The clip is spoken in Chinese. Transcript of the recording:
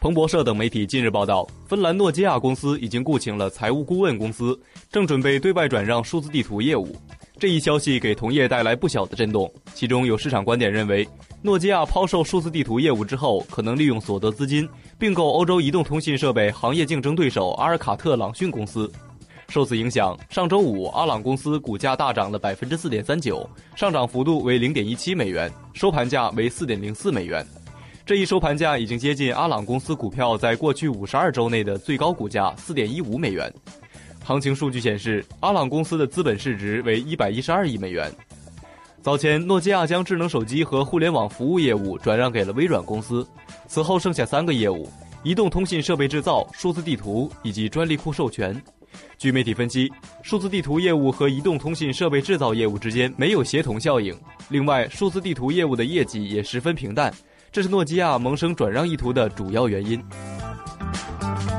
彭博社等媒体近日报道，芬兰诺基亚公司已经雇请了财务顾问公司，正准备对外转让数字地图业务。这一消息给同业带来不小的震动，其中有市场观点认为，诺基亚抛售数字地图业务之后，可能利用所得资金并购欧洲移动通信设备行业竞争对手阿尔卡特朗讯公司。受此影响，上周五阿朗公司股价大涨了百分之四点三九，上涨幅度为零点一七美元，收盘价为四点零四美元。这一收盘价已经接近阿朗公司股票在过去五十二周内的最高股价四点一五美元。行情数据显示，阿朗公司的资本市值为一百一十二亿美元。早前，诺基亚将智能手机和互联网服务业务转让给了微软公司，此后剩下三个业务：移动通信设备制造、数字地图以及专利库授权。据媒体分析，数字地图业务和移动通信设备制造业务之间没有协同效应。另外，数字地图业务的业绩也十分平淡，这是诺基亚萌生转让意图的主要原因。